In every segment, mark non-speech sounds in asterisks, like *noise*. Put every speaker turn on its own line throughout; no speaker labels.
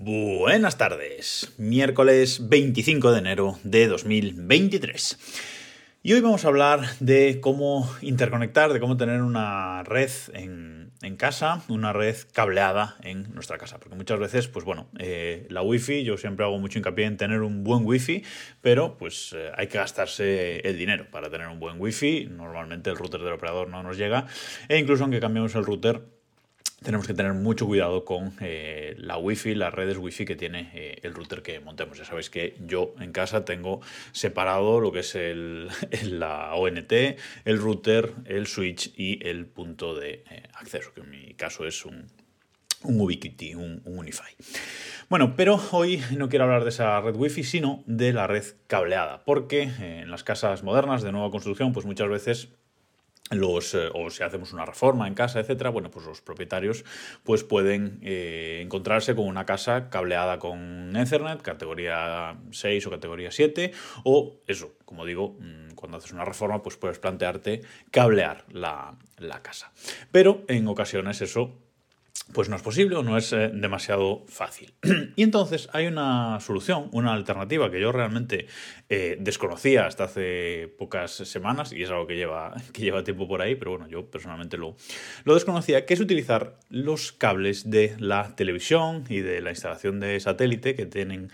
Buenas tardes, miércoles 25 de enero de 2023. Y hoy vamos a hablar de cómo interconectar, de cómo tener una red en, casa, una red cableada en nuestra casa. Porque muchas veces, pues bueno, eh, la wifi, yo siempre hago mucho hincapié en tener un buen wifi, pero pues eh, hay que gastarse el dinero para tener un buen wifi. Normalmente el router del operador no nos llega. E incluso aunque cambiemos el router, tenemos que tener mucho cuidado con eh, la wifi, las redes wifi que tiene eh, el router que montemos. Ya sabéis que yo en casa tengo separado lo que es *laughs* la ONT, el router, el switch y el punto de eh, acceso, que en mi caso es un, un Ubiquiti, un, un Unify. Bueno, pero hoy no quiero hablar de esa red wifi, sino de la red cableada, porque en las casas modernas de nueva construcción, pues muchas veces los, eh, o si hacemos una reforma en casa, etcétera, bueno, pues los propietarios pues pueden eh, encontrarse con una casa cableada con Ethernet, categoría 6 o categoría 7, o eso, como digo, mm, cuando haces una reforma, pues puedes plantearte cablear la, la casa. Pero en ocasiones eso pues no es posible o no es eh, demasiado fácil. *clears throat* y entonces hay una solución, una alternativa que yo realmente eh, desconocía hasta hace pocas semanas y es algo que lleva, *laughs* que lleva tiempo por ahí, pero bueno, yo personalmente lo, lo desconocía, que es utilizar los cables de la televisión y de la instalación de satélite que tienen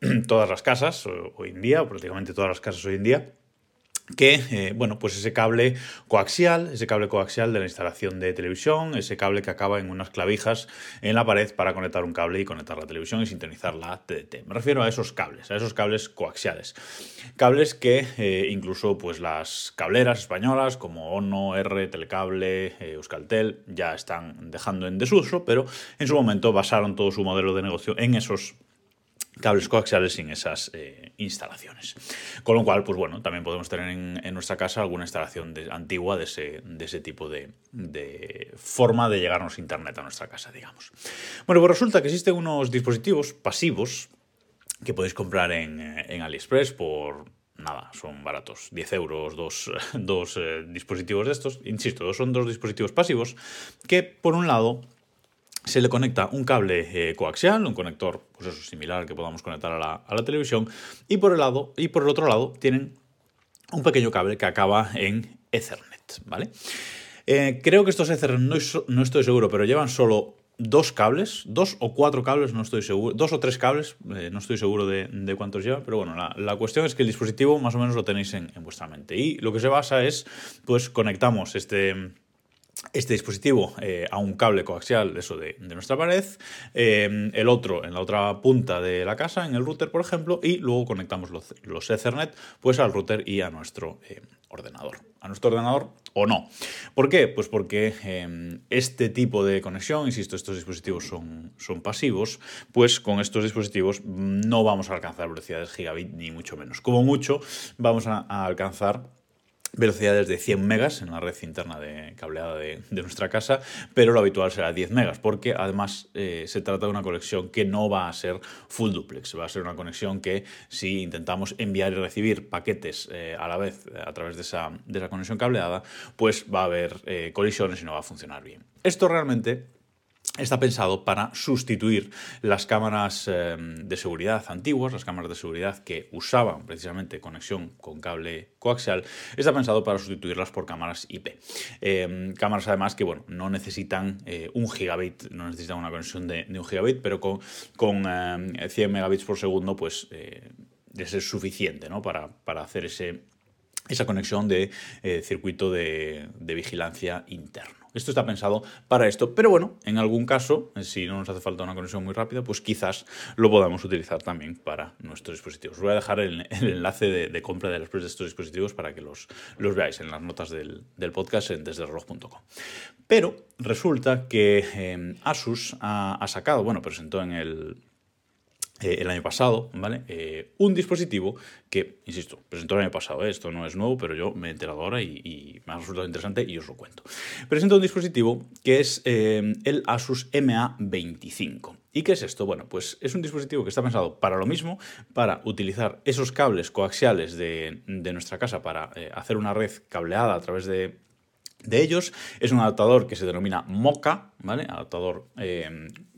*clears throat* todas las casas hoy en día, prácticamente todas las casas hoy en día que, eh, bueno, pues ese cable coaxial, ese cable coaxial de la instalación de televisión, ese cable que acaba en unas clavijas en la pared para conectar un cable y conectar la televisión y sintonizar la TDT. Me refiero a esos cables, a esos cables coaxiales. Cables que eh, incluso pues las cableras españolas como ONO, R, Telecable, eh, Euskaltel ya están dejando en desuso, pero en su momento basaron todo su modelo de negocio en esos cables coaxiales sin esas eh, instalaciones. Con lo cual, pues bueno, también podemos tener en, nuestra casa alguna instalación antigua de ese, de ese tipo de, forma de llegarnos a Internet a nuestra casa, digamos. Bueno, pues resulta que existen unos dispositivos pasivos que podéis comprar en, en AliExpress por nada, son baratos, 10 euros, dos, dos eh, dispositivos de estos, insisto, son dos dispositivos pasivos que por un lado se le conecta un cable eh, coaxial, un conector pues eso, similar que podamos conectar a la, televisión, y por, el lado, y por el otro lado tienen un pequeño cable que acaba en Ethernet, ¿vale? Eh, creo que estos Ethernet no, estoy seguro, pero llevan solo dos cables, dos o cuatro cables, no estoy seguro, dos o tres cables, eh, no estoy seguro de, cuántos llevan, pero bueno, la, cuestión es que el dispositivo más o menos lo tenéis en, en vuestra mente. Y lo que se basa es, pues conectamos este este dispositivo eh, a un cable coaxial eso de, nuestra pared, eh, el otro en la otra punta de la casa, en el router, por ejemplo, y luego conectamos los, los Ethernet pues, al router y a nuestro eh, ordenador. A nuestro ordenador o no. ¿Por qué? Pues porque este tipo de conexión, insisto, estos dispositivos son, son pasivos, pues con estos dispositivos no vamos a alcanzar velocidades gigabit ni mucho menos. Como mucho vamos a alcanzar velocidades de 100 megas en la red interna de cableada de, nuestra casa, pero lo habitual será 10 megas, porque además eh, se trata de una conexión que no va a ser full duplex, va a ser una conexión que si intentamos enviar y recibir paquetes eh, a la vez a través de esa, de esa, conexión cableada, pues va a haber eh, colisiones y no va a funcionar bien. Esto realmente está pensado para sustituir las cámaras em, de seguridad antiguas, las cámaras de seguridad que usaban precisamente conexión con cable coaxial, está pensado para sustituirlas por cámaras IP. Em, cámaras además que bueno, no necesitan eh, un gigabit, no necesitan una conexión de, un gigabit, pero con, con 100 em, megabits por segundo pues eh, es suficiente ¿no? para, para hacer ese esa conexión de eh, circuito de, vigilancia interno. Esto está pensado para esto, pero bueno, en algún caso, si no nos hace falta una conexión muy rápida, pues quizás lo podamos utilizar también para nuestros dispositivos. Os voy a dejar el, enlace de, compra de, de estos dispositivos para que los, los veáis en las notas del, podcast en desdereloj.com. Pero resulta que eh, Asus ha sacado, bueno, presentó en el, eh, el año pasado, ¿vale? Eh, un dispositivo que, insisto, presentó el año pasado, ¿eh? esto no es nuevo, pero yo me he enterado ahora y, me ha resultado interesante y os lo cuento. Presenta un dispositivo que es el Asus MA25. ¿Y qué es esto? Bueno, pues es un dispositivo que está pensado para lo mismo, para utilizar esos cables coaxiales de, nuestra casa para hacer una red cableada a través de, de ellos. Es un adaptador que se denomina MOCA, ¿vale? Adaptador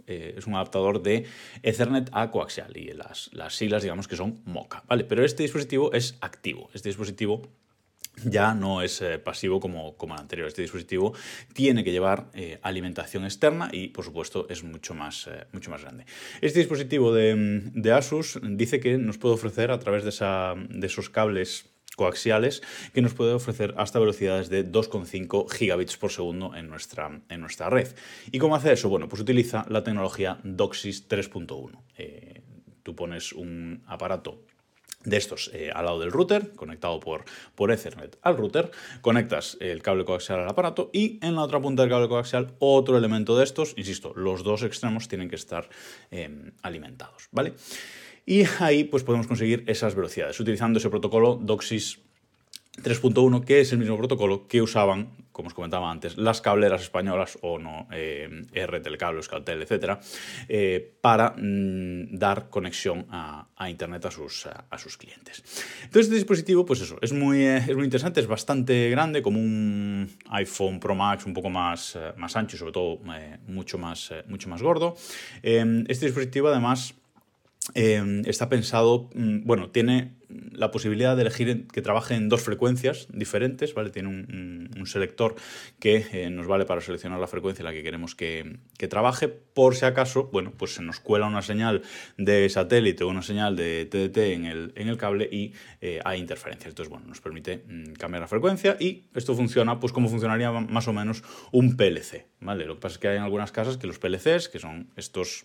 eh, es un adaptador de Ethernet a coaxial y las, las siglas digamos que son MOCA, ¿vale? Pero este dispositivo es activo, este dispositivo ya no es eh, pasivo como, como el anterior. Este dispositivo tiene que llevar eh, alimentación externa y, por supuesto, es mucho más, mucho más grande. Este dispositivo de, de, Asus dice que nos puede ofrecer a través de, esa, de esos cables coaxiales que nos puede ofrecer hasta velocidades de 2,5 gigabits por segundo en nuestra, en nuestra red. ¿Y cómo hace eso? Bueno, pues utiliza la tecnología DOCSIS 3.1. tú pones un aparato de estos eh, al lado del router, conectado por, por Ethernet al router, conectas el cable coaxial al aparato y en la otra punta del cable coaxial otro elemento de estos, insisto, los dos extremos tienen que estar em, alimentados, ¿vale? Y ahí pues podemos conseguir esas velocidades utilizando ese protocolo DOCSIS 3.1, que es el mismo protocolo que usaban, como os comentaba antes, las cableras españolas o no, eh, R, Telecable, Euskaltel, etc., eh, para mm, dar conexión a, Internet a sus, a, sus, clientes. Entonces, este dispositivo, pues eso, es muy, eh, es muy interesante, es bastante grande, como un iPhone Pro Max un poco más, eh, más ancho y sobre todo mucho, más, mucho más gordo. este dispositivo, además, Em, está pensado, mm, bueno, tiene la posibilidad de elegir que trabaje en dos frecuencias diferentes, ¿vale? Tiene un, selector que eh, nos vale para seleccionar la frecuencia en la que queremos que, trabaje. Por si acaso, bueno, pues se nos cuela una señal de satélite o una señal de TDT en el, en el cable y eh, hay interferencia. Entonces, bueno, nos permite mm, cambiar la frecuencia y esto funciona, pues como funcionaría más o menos un PLC, ¿vale? Lo que pasa es que hay en algunas casas que los PLCs, que son estos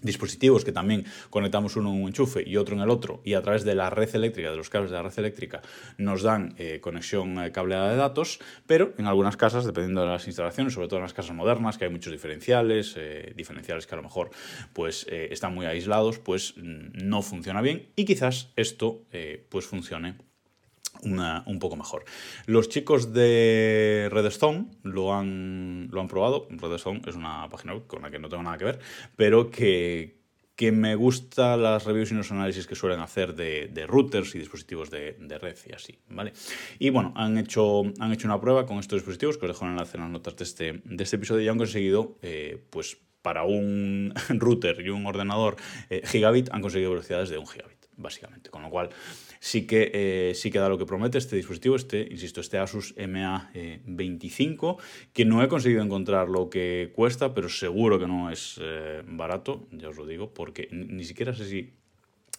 dispositivos que también conectamos uno en un enchufe y otro en el otro y a través de la red eléctrica, de los cables de la red eléctrica, nos dan eh, conexión eh, cableada de datos, pero en algunas casas, dependiendo de las instalaciones, sobre todo en las casas modernas, que hay muchos diferenciales, eh, diferenciales que a lo mejor pues, están muy aislados, pues mm, no funciona bien y quizás esto pues funcione un poco mejor. Los chicos de Redstone lo han, lo han probado. Redstone es una página con la que no tengo nada que ver, pero que, que me gusta las reviews y los análisis que suelen hacer de, routers y dispositivos de, de, red y así, ¿vale? Y bueno, han hecho, han hecho una prueba con estos dispositivos, que os dejo en enlace en las notas de este, de este episodio, y han conseguido, eh, pues, para un *laughs* router y un ordenador eh, gigabit, han conseguido velocidades de un gigabit básicamente. Con lo cual, sí que, eh, sí da lo que promete este dispositivo, este, insisto, este Asus MA25, que no he conseguido encontrar lo que cuesta, pero seguro que no es eh, barato, ya os lo digo, porque ni siquiera sé si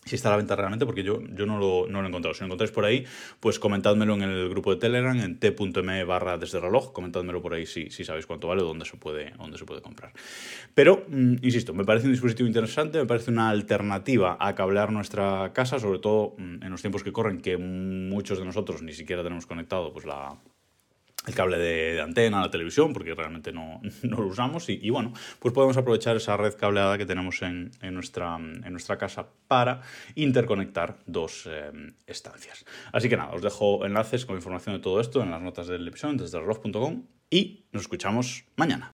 si está la venta realmente, porque yo, yo no, lo, no, lo, he encontrado. Si lo encontráis por ahí, pues comentádmelo en el grupo de Telegram, en t.me barra desde reloj, comentádmelo por ahí si, si sabéis cuánto vale o dónde se puede, dónde se puede comprar. Pero, mm, insisto, me parece un dispositivo interesante, me parece una alternativa a cablear nuestra casa, sobre todo mm, en los tiempos que corren, que muchos de nosotros ni siquiera tenemos conectado pues la el cable de, antena, la televisión, porque realmente no, *laughs* lo usamos. Y, bueno, pues podemos aprovechar esa red cableada que tenemos en, nuestra, en nuestra, casa para interconectar dos eh, estancias. Así que nada, os dejo enlaces con información de todo esto en las notas del episodio desde reloj.com y nos escuchamos mañana.